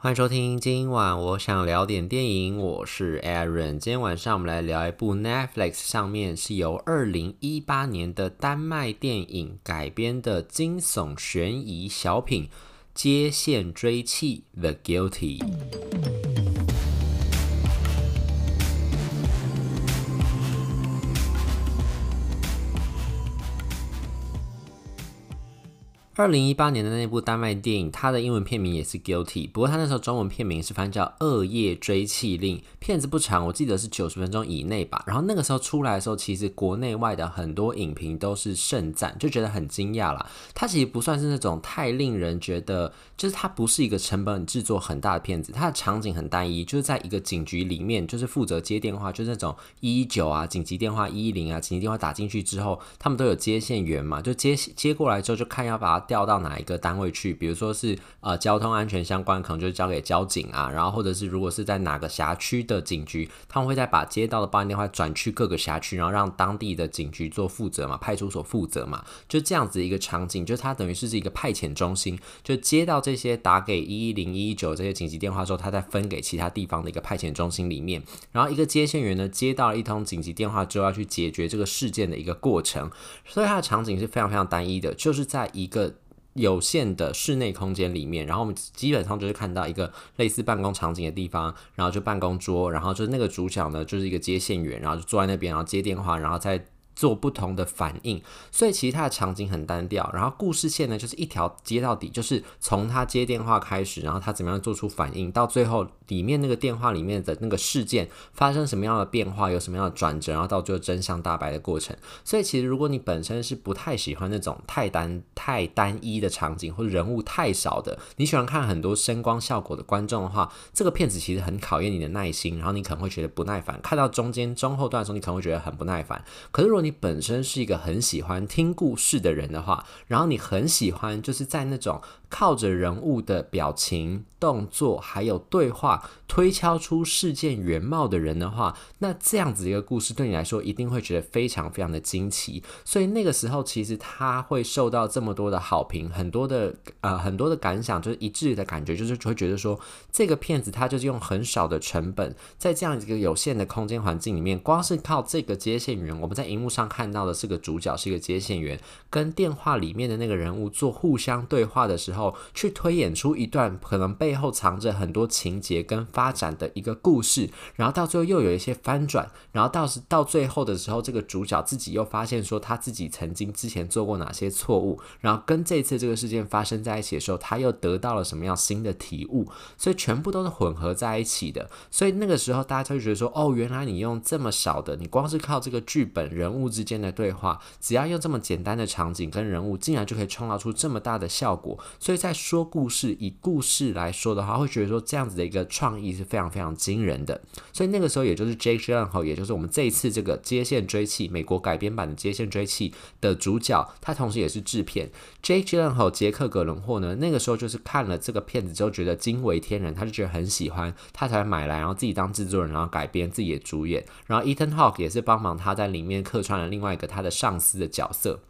欢迎收听，今晚我想聊点电影，我是 Aaron。今天晚上我们来聊一部 Netflix 上面是由二零一八年的丹麦电影改编的惊悚悬疑小品《接线追妻》The Guilty。二零一八年的那部丹麦电影，它的英文片名也是 Guilty，不过它那时候中文片名是翻叫《恶夜追妻令》。片子不长，我记得是九十分钟以内吧。然后那个时候出来的时候，其实国内外的很多影评都是盛赞，就觉得很惊讶啦。它其实不算是那种太令人觉得，就是它不是一个成本制作很大的片子。它的场景很单一，就是在一个警局里面，就是负责接电话，就是那种一一九啊、紧急电话一一零啊、紧急电话打进去之后，他们都有接线员嘛，就接接过来之后就看要把它。调到哪一个单位去？比如说是呃交通安全相关，可能就交给交警啊。然后或者是如果是在哪个辖区的警局，他们会再把接到的报案电话转去各个辖区，然后让当地的警局做负责嘛，派出所负责嘛，就这样子一个场景，就是它等于是一个派遣中心，就接到这些打给一一零一一九这些紧急电话之后，他再分给其他地方的一个派遣中心里面，然后一个接线员呢接到了一通紧急电话之后要去解决这个事件的一个过程，所以它的场景是非常非常单一的，就是在一个。有限的室内空间里面，然后我们基本上就是看到一个类似办公场景的地方，然后就办公桌，然后就是那个主角呢，就是一个接线员，然后就坐在那边，然后接电话，然后再。做不同的反应，所以其实它的场景很单调，然后故事线呢就是一条接到底，就是从他接电话开始，然后他怎么样做出反应，到最后里面那个电话里面的那个事件发生什么样的变化，有什么样的转折，然后到最后真相大白的过程。所以其实如果你本身是不太喜欢那种太单太单一的场景或者人物太少的，你喜欢看很多声光效果的观众的话，这个片子其实很考验你的耐心，然后你可能会觉得不耐烦，看到中间中后段的时候，你可能会觉得很不耐烦。可是如果你你本身是一个很喜欢听故事的人的话，然后你很喜欢就是在那种靠着人物的表情、动作还有对话推敲出事件原貌的人的话，那这样子一个故事对你来说一定会觉得非常非常的惊奇。所以那个时候其实他会受到这么多的好评，很多的呃很多的感想就是一致的感觉，就是会觉得说这个片子它就是用很少的成本，在这样一个有限的空间环境里面，光是靠这个接线员，我们在荧幕上。上看到的是个主角，是一个接线员，跟电话里面的那个人物做互相对话的时候，去推演出一段可能背后藏着很多情节跟发展的一个故事，然后到最后又有一些翻转，然后到是到最后的时候，这个主角自己又发现说他自己曾经之前做过哪些错误，然后跟这次这个事件发生在一起的时候，他又得到了什么样新的体悟，所以全部都是混合在一起的，所以那个时候大家就觉得说，哦，原来你用这么少的，你光是靠这个剧本人物。之间的对话，只要用这么简单的场景跟人物，竟然就可以创造出这么大的效果。所以在说故事，以故事来说的话，会觉得说这样子的一个创意是非常非常惊人的。所以那个时候，也就是 Jake Gyllenhaal，也就是我们这一次这个《接线追缉》美国改编版的《接线追缉》的主角，他同时也是制片 Jake Gyllenhaal 杰克·葛伦霍呢。那个时候就是看了这个片子之后，觉得惊为天人，他就觉得很喜欢，他才买来，然后自己当制作人，然后改编，自己也主演。然后 Ethan Hawke 也是帮忙他在里面客串。另外一个他的上司的角色。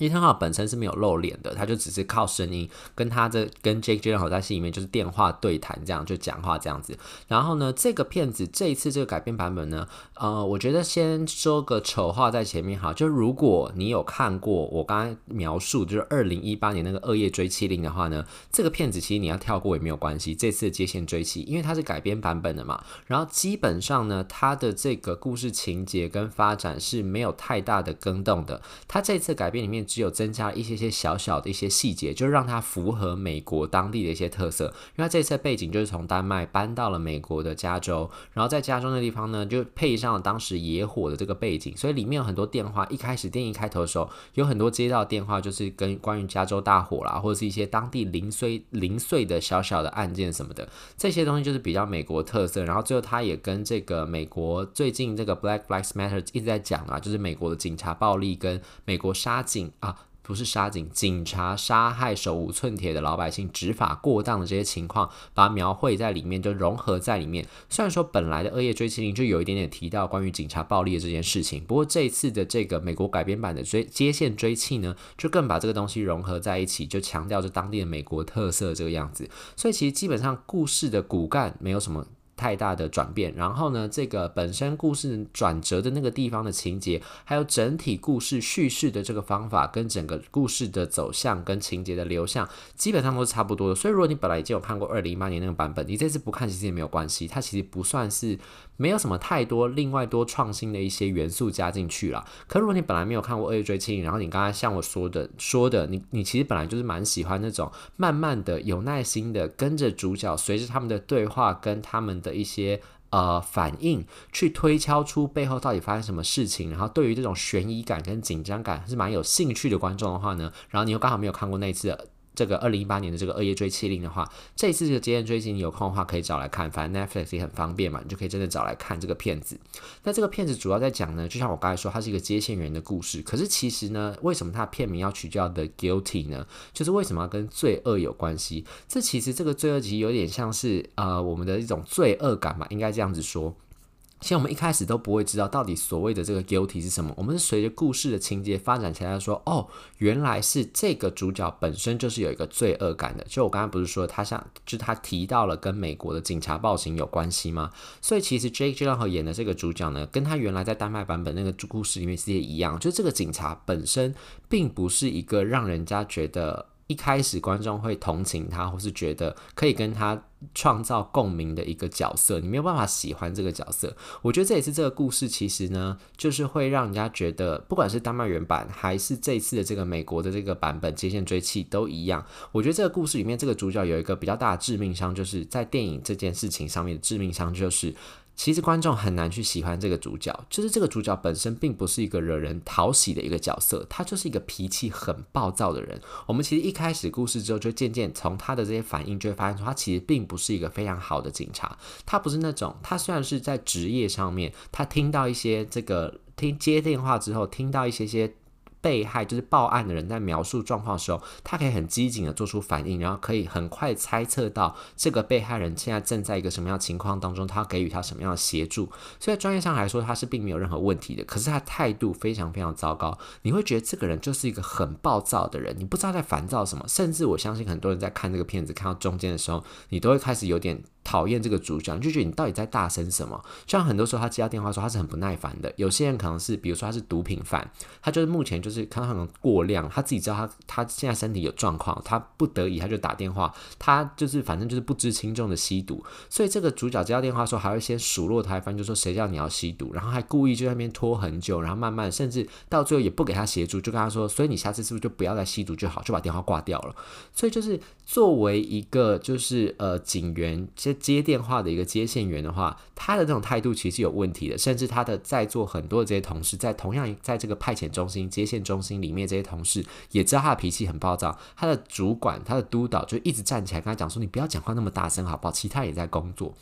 伊藤浩本身是没有露脸的，他就只是靠声音跟他的跟 Jake g y l l e n h a 在戏里面就是电话对谈这样就讲话这样子。然后呢，这个片子这一次这个改编版本呢，呃，我觉得先说个丑话在前面哈，就如果你有看过我刚才描述就是二零一八年那个《恶夜追妻令》的话呢，这个片子其实你要跳过也没有关系。这次接线追妻，因为它是改编版本的嘛，然后基本上呢，它的这个故事情节跟发展是没有太大的更动的。它这次改编里面。只有增加一些些小小的一些细节，就让它符合美国当地的一些特色。因为这次背景就是从丹麦搬到了美国的加州，然后在加州那地方呢，就配上了当时野火的这个背景，所以里面有很多电话。一开始电影开头的时候，有很多接到电话，就是跟关于加州大火啦，或者是一些当地零碎零碎的小小的案件什么的，这些东西就是比较美国特色。然后最后他也跟这个美国最近这个 Black Lives Matter 一直在讲啊，就是美国的警察暴力跟美国杀警。啊，不是杀警，警察杀害手无寸铁的老百姓，执法过当的这些情况，把它描绘在里面，就融合在里面。虽然说本来的《恶夜追缉令》就有一点点提到关于警察暴力的这件事情，不过这一次的这个美国改编版的追接线追缉呢，就更把这个东西融合在一起，就强调着当地的美国特色这个样子。所以其实基本上故事的骨干没有什么。太大的转变，然后呢，这个本身故事转折的那个地方的情节，还有整体故事叙事的这个方法，跟整个故事的走向跟情节的流向，基本上都是差不多的。所以，如果你本来已经有看过二零一八年那个版本，你这次不看其实也没有关系，它其实不算是。没有什么太多另外多创新的一些元素加进去了。可如果你本来没有看过《恶月追缉令》，然后你刚才像我说的说的，你你其实本来就是蛮喜欢那种慢慢的、有耐心的跟着主角，随着他们的对话跟他们的一些呃反应，去推敲出背后到底发生什么事情。然后对于这种悬疑感跟紧张感是蛮有兴趣的观众的话呢，然后你又刚好没有看过那次。这个二零一八年的这个《恶夜追缉令》的话，这一次这个接线追缉，你有空的话可以找来看，反正 Netflix 也很方便嘛，你就可以真的找来看这个片子。那这个片子主要在讲呢，就像我刚才说，它是一个接线员的故事。可是其实呢，为什么它片名要取叫 The Guilty 呢？就是为什么要跟罪恶有关系？这其实这个罪恶其实有点像是呃我们的一种罪恶感嘛，应该这样子说。其实我们一开始都不会知道到底所谓的这个 guilty 是什么，我们是随着故事的情节发展起来说，哦，原来是这个主角本身就是有一个罪恶感的。就我刚才不是说他像，就他提到了跟美国的警察暴行有关系吗？所以其实 Jake Gyllenhaal 演的这个主角呢，跟他原来在丹麦版本那个故事里面其实也一样，就这个警察本身并不是一个让人家觉得。一开始观众会同情他，或是觉得可以跟他创造共鸣的一个角色，你没有办法喜欢这个角色。我觉得这也是这个故事其实呢，就是会让人家觉得，不管是丹麦原版还是这次的这个美国的这个版本《接线追气》都一样。我觉得这个故事里面这个主角有一个比较大的致命伤，就是在电影这件事情上面的致命伤就是。其实观众很难去喜欢这个主角，就是这个主角本身并不是一个惹人讨喜的一个角色，他就是一个脾气很暴躁的人。我们其实一开始故事之后，就渐渐从他的这些反应，就会发现说，他其实并不是一个非常好的警察。他不是那种，他虽然是在职业上面，他听到一些这个听接电话之后，听到一些些。被害就是报案的人在描述状况的时候，他可以很机警的做出反应，然后可以很快猜测到这个被害人现在正在一个什么样的情况当中，他给予他什么样的协助。所以专业上来说，他是并没有任何问题的。可是他态度非常非常糟糕，你会觉得这个人就是一个很暴躁的人，你不知道在烦躁什么。甚至我相信很多人在看这个片子看到中间的时候，你都会开始有点。讨厌这个主角，你就觉得你到底在大声什么？像很多时候他接到电话说他是很不耐烦的。有些人可能是，比如说他是毒品犯，他就是目前就是看他可能过量，他自己知道他他现在身体有状况，他不得已他就打电话，他就是反正就是不知轻重的吸毒。所以这个主角接到电话说还会先数落他一番，就说谁叫你要吸毒，然后还故意就在那边拖很久，然后慢慢甚至到最后也不给他协助，就跟他说，所以你下次是不是就不要再吸毒就好，就把电话挂掉了。所以就是作为一个就是呃警员接电话的。一个接线员的话，他的这种态度其实有问题的，甚至他的在座很多的这些同事，在同样在这个派遣中心、接线中心里面，这些同事也知道他的脾气很暴躁，他的主管、他的督导就一直站起来跟他讲说：“你不要讲话那么大声，好不好？”其他也在工作。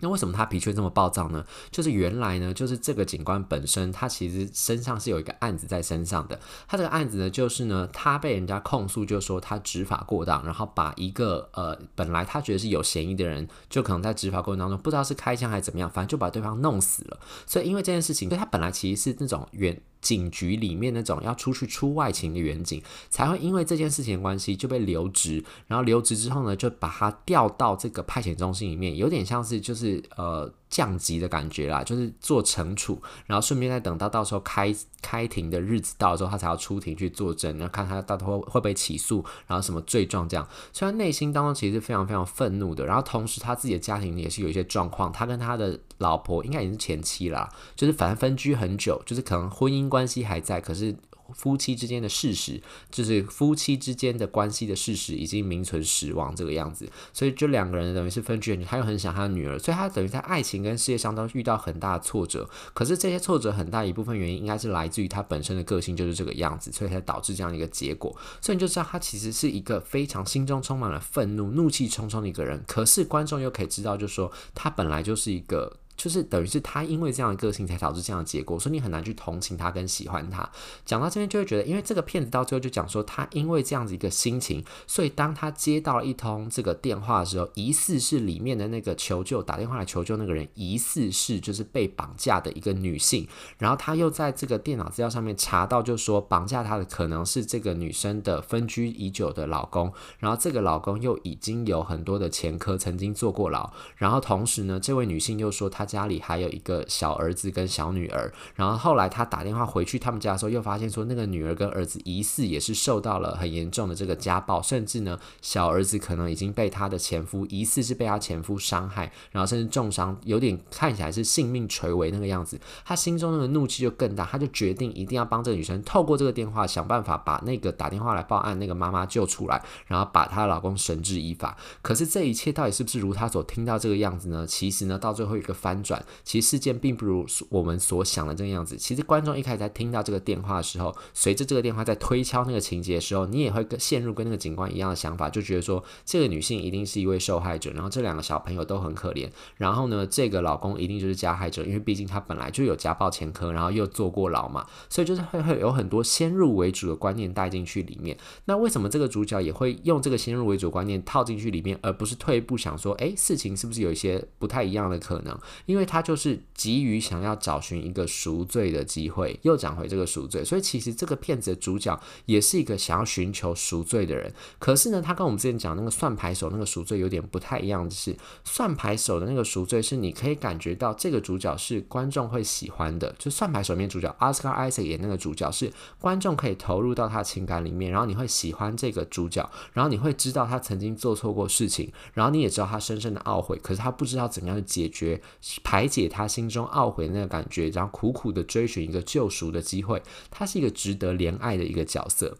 那为什么他脾气这么暴躁呢？就是原来呢，就是这个警官本身，他其实身上是有一个案子在身上的。他这个案子呢，就是呢，他被人家控诉，就说他执法过当，然后把一个呃，本来他觉得是有嫌疑的人，就可能在执法过程当中不知道是开枪还是怎么样，反正就把对方弄死了。所以因为这件事情，所以他本来其实是那种原。警局里面那种要出去出外勤的员警，才会因为这件事情的关系就被留职，然后留职之后呢，就把他调到这个派遣中心里面，有点像是就是呃。降级的感觉啦，就是做惩处，然后顺便再等到到时候开开庭的日子到了之后，他才要出庭去作证，然后看他到时候会会被起诉，然后什么罪状这样。虽然内心当中其实是非常非常愤怒的，然后同时他自己的家庭也是有一些状况，他跟他的老婆应该也是前妻啦，就是反正分居很久，就是可能婚姻关系还在，可是。夫妻之间的事实，就是夫妻之间的关系的事实，已经名存实亡这个样子。所以，就两个人等于是分居很久，他又很想他的女儿，所以他等于在爱情跟事业上都遇到很大的挫折。可是这些挫折很大一部分原因，应该是来自于他本身的个性就是这个样子，所以才导致这样一个结果。所以你就知道，他其实是一个非常心中充满了愤怒、怒气冲冲的一个人。可是观众又可以知道，就是说他本来就是一个。就是等于是他因为这样的个性才导致这样的结果，所以你很难去同情他跟喜欢他。讲到这边就会觉得，因为这个骗子到最后就讲说，他因为这样子一个心情，所以当他接到了一通这个电话的时候，疑似是里面的那个求救打电话来求救那个人，疑似是就是被绑架的一个女性，然后他又在这个电脑资料上面查到，就说绑架他的可能是这个女生的分居已久的老公，然后这个老公又已经有很多的前科，曾经坐过牢，然后同时呢，这位女性又说她家里还有一个小儿子跟小女儿，然后后来她打电话回去他们家的时候，又发现说那个女儿跟儿子疑似也是受到了很严重的这个家暴，甚至呢，小儿子可能已经被她的前夫疑似是被她前夫伤害，然后甚至重伤，有点看起来是性命垂危那个样子，她心中那个怒气就更大，她就决定一定要帮这个女生透过这个电话想办法把那个打电话来报案那个妈妈救出来，然后把她老公绳之以法。可是这一切到底是不是如她所听到这个样子呢？其实呢，到最后一个翻转，其实事件并不如我们所想的这个样子。其实观众一开始在听到这个电话的时候，随着这个电话在推敲那个情节的时候，你也会跟陷入跟那个警官一样的想法，就觉得说这个女性一定是一位受害者，然后这两个小朋友都很可怜，然后呢，这个老公一定就是加害者，因为毕竟他本来就有家暴前科，然后又坐过牢嘛，所以就是会会有很多先入为主的观念带进去里面。那为什么这个主角也会用这个先入为主观念套进去里面，而不是退一步想说，诶，事情是不是有一些不太一样的可能？因为他就是急于想要找寻一个赎罪的机会，又讲回这个赎罪，所以其实这个骗子的主角也是一个想要寻求赎罪的人。可是呢，他跟我们之前讲那个算牌手那个赎罪有点不太一样的是，算牌手的那个赎罪是你可以感觉到这个主角是观众会喜欢的，就算牌手面主角 Oscar Isaac 演那个主角是观众可以投入到他情感里面，然后你会喜欢这个主角，然后你会知道他曾经做错过事情，然后你也知道他深深的懊悔，可是他不知道怎么样去解决、排解他心中懊悔那个感觉，然后苦苦的追寻一个救赎的机会，他是一个值得怜爱的一个角色。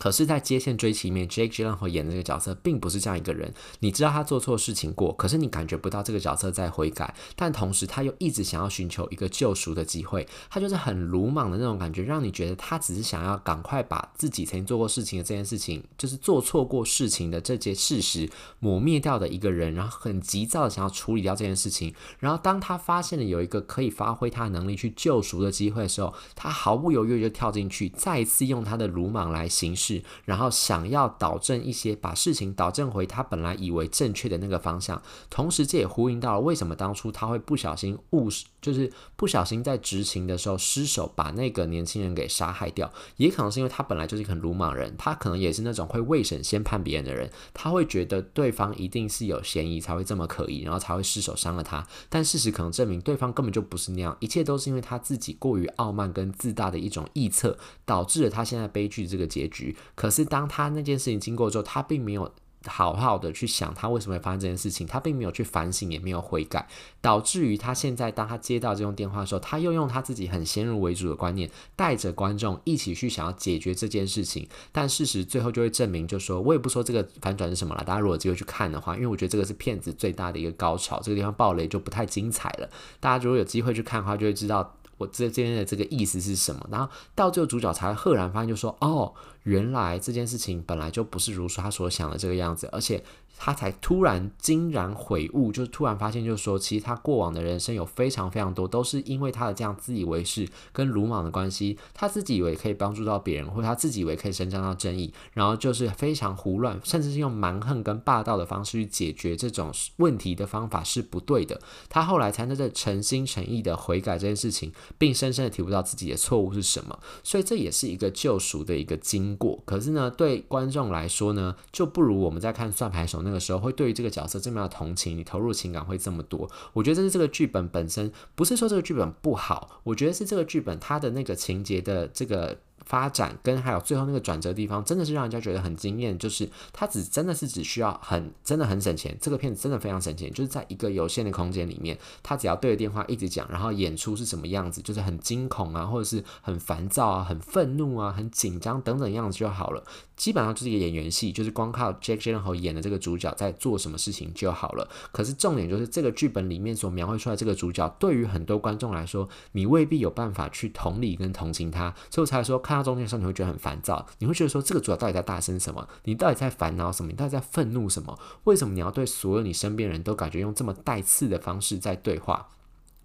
可是，在接线追妻里面，Jake g y l l e n h a 演的这个角色并不是这样一个人。你知道他做错事情过，可是你感觉不到这个角色在悔改，但同时他又一直想要寻求一个救赎的机会。他就是很鲁莽的那种感觉，让你觉得他只是想要赶快把自己曾经做过事情的这件事情，就是做错过事情的这件事实抹灭掉的一个人，然后很急躁的想要处理掉这件事情。然后当他发现了有一个可以发挥他的能力去救赎的机会的时候，他毫不犹豫就跳进去，再一次用他的鲁莽来行事。然后想要导正一些，把事情导正回他本来以为正确的那个方向，同时这也呼应到了为什么当初他会不小心误，就是不小心在执行的时候失手把那个年轻人给杀害掉，也可能是因为他本来就是很鲁莽人，他可能也是那种会未审先判别人的人，他会觉得对方一定是有嫌疑才会这么可疑，然后才会失手伤了他，但事实可能证明对方根本就不是那样，一切都是因为他自己过于傲慢跟自大的一种臆测，导致了他现在悲剧这个结局。可是当他那件事情经过之后，他并没有好好的去想他为什么会发生这件事情，他并没有去反省，也没有悔改，导致于他现在当他接到这种电话的时候，他又用他自己很先入为主的观念，带着观众一起去想要解决这件事情。但事实最后就会证明，就说我也不说这个反转是什么了。大家如果有机会去看的话，因为我觉得这个是骗子最大的一个高潮，这个地方爆雷就不太精彩了。大家如果有机会去看的话，就会知道。我这这边的这个意思是什么？然后到最后主角才赫然发现，就说：“哦，原来这件事情本来就不是如他所想的这个样子，而且。”他才突然惊然悔悟，就是突然发现，就是说，其实他过往的人生有非常非常多，都是因为他的这样自以为是跟鲁莽的关系，他自己以为可以帮助到别人，或他自己以为可以伸张到正义，然后就是非常胡乱，甚至是用蛮横跟霸道的方式去解决这种问题的方法是不对的。他后来才真正诚心诚意的悔改这件事情，并深深的体悟到自己的错误是什么，所以这也是一个救赎的一个经过。可是呢，对观众来说呢，就不如我们在看算牌手那。个时候会对于这个角色这么样的同情，你投入情感会这么多。我觉得这是这个剧本本身，不是说这个剧本不好，我觉得是这个剧本它的那个情节的这个。发展跟还有最后那个转折地方，真的是让人家觉得很惊艳。就是他只真的是只需要很真的很省钱，这个片子真的非常省钱，就是在一个有限的空间里面，他只要对着电话一直讲，然后演出是什么样子，就是很惊恐啊，或者是很烦躁啊、很愤怒啊、很紧张等等样子就好了。基本上就是一个演员戏，就是光靠 Jack Jen 和演的这个主角在做什么事情就好了。可是重点就是这个剧本里面所描绘出来这个主角，对于很多观众来说，你未必有办法去同理跟同情他，所以我才说看到。中间的时候，你会觉得很烦躁，你会觉得说，这个主要到底在大声什么？你到底在烦恼什么？你到底在愤怒什么？为什么你要对所有你身边人都感觉用这么带刺的方式在对话？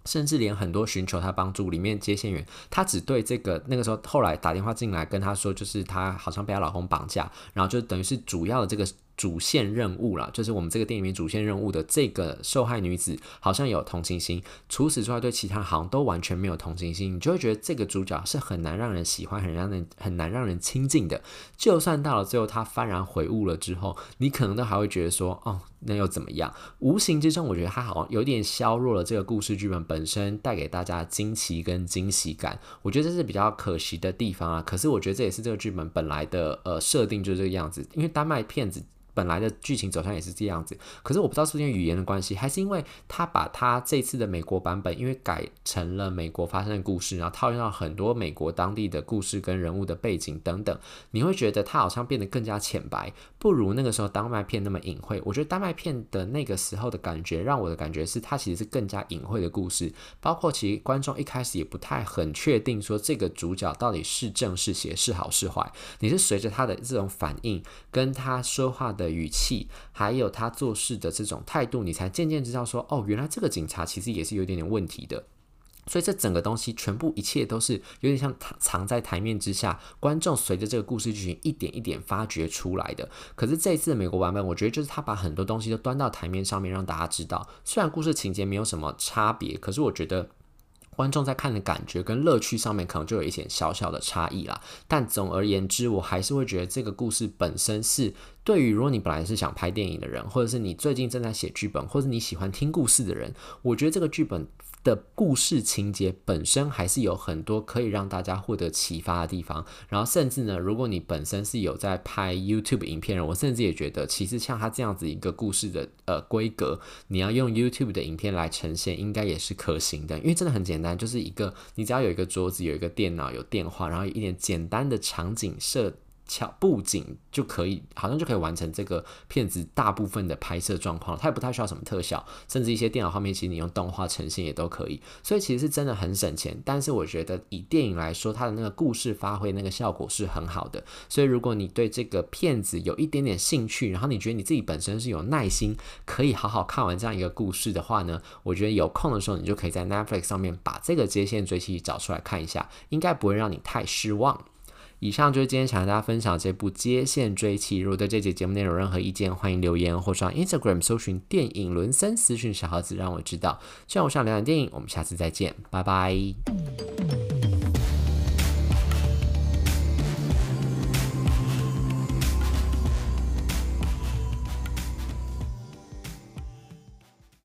甚至连很多寻求他帮助里面接线员，他只对这个那个时候后来打电话进来跟他说，就是他好像被他老公绑架，然后就等于是主要的这个。主线任务啦，就是我们这个电影里面主线任务的这个受害女子，好像有同情心。除此之外，对其他人好像都完全没有同情心。你就会觉得这个主角是很难让人喜欢、很让人很难让人亲近的。就算到了最后他幡然悔悟了之后，你可能都还会觉得说，哦，那又怎么样？无形之中，我觉得他好像有点削弱了这个故事剧本本身带给大家惊奇跟惊喜感。我觉得这是比较可惜的地方啊。可是我觉得这也是这个剧本本来的呃设定就是这个样子，因为丹麦片子。本来的剧情走向也是这样子，可是我不知道是因为语言的关系，还是因为他把他这次的美国版本，因为改成了美国发生的故事，然后套用到很多美国当地的故事跟人物的背景等等，你会觉得他好像变得更加浅白，不如那个时候丹麦片那么隐晦。我觉得丹麦片的那个时候的感觉，让我的感觉是它其实是更加隐晦的故事，包括其实观众一开始也不太很确定说这个主角到底是正是邪是好是坏，你是随着他的这种反应跟他说话的。语气，还有他做事的这种态度，你才渐渐知道说，哦，原来这个警察其实也是有点点问题的。所以这整个东西，全部一切都是有点像藏在台面之下，观众随着这个故事剧情一点一点发掘出来的。可是这一次的美国版本，我觉得就是他把很多东西都端到台面上面，让大家知道，虽然故事情节没有什么差别，可是我觉得。观众在看的感觉跟乐趣上面可能就有一些小小的差异啦，但总而言之，我还是会觉得这个故事本身是对于如果你本来是想拍电影的人，或者是你最近正在写剧本，或者你喜欢听故事的人，我觉得这个剧本。的故事情节本身还是有很多可以让大家获得启发的地方，然后甚至呢，如果你本身是有在拍 YouTube 影片人，我甚至也觉得，其实像他这样子一个故事的呃规格，你要用 YouTube 的影片来呈现，应该也是可行的，因为真的很简单，就是一个你只要有一个桌子，有一个电脑，有电话，然后一点简单的场景设。巧布景就可以，好像就可以完成这个片子大部分的拍摄状况，它也不太需要什么特效，甚至一些电脑画面，其实你用动画呈现也都可以。所以其实是真的很省钱。但是我觉得以电影来说，它的那个故事发挥那个效果是很好的。所以如果你对这个片子有一点点兴趣，然后你觉得你自己本身是有耐心可以好好看完这样一个故事的话呢，我觉得有空的时候你就可以在 Netflix 上面把这个接线追缉找出来看一下，应该不会让你太失望。以上就是今天想跟大家分享这部《接线追妻》。如果对这节节目内容有任何意见，欢迎留言或上 Instagram 搜寻“电影伦森”私讯小盒子，让我知道。希望我上聊点电影，我们下次再见，拜拜。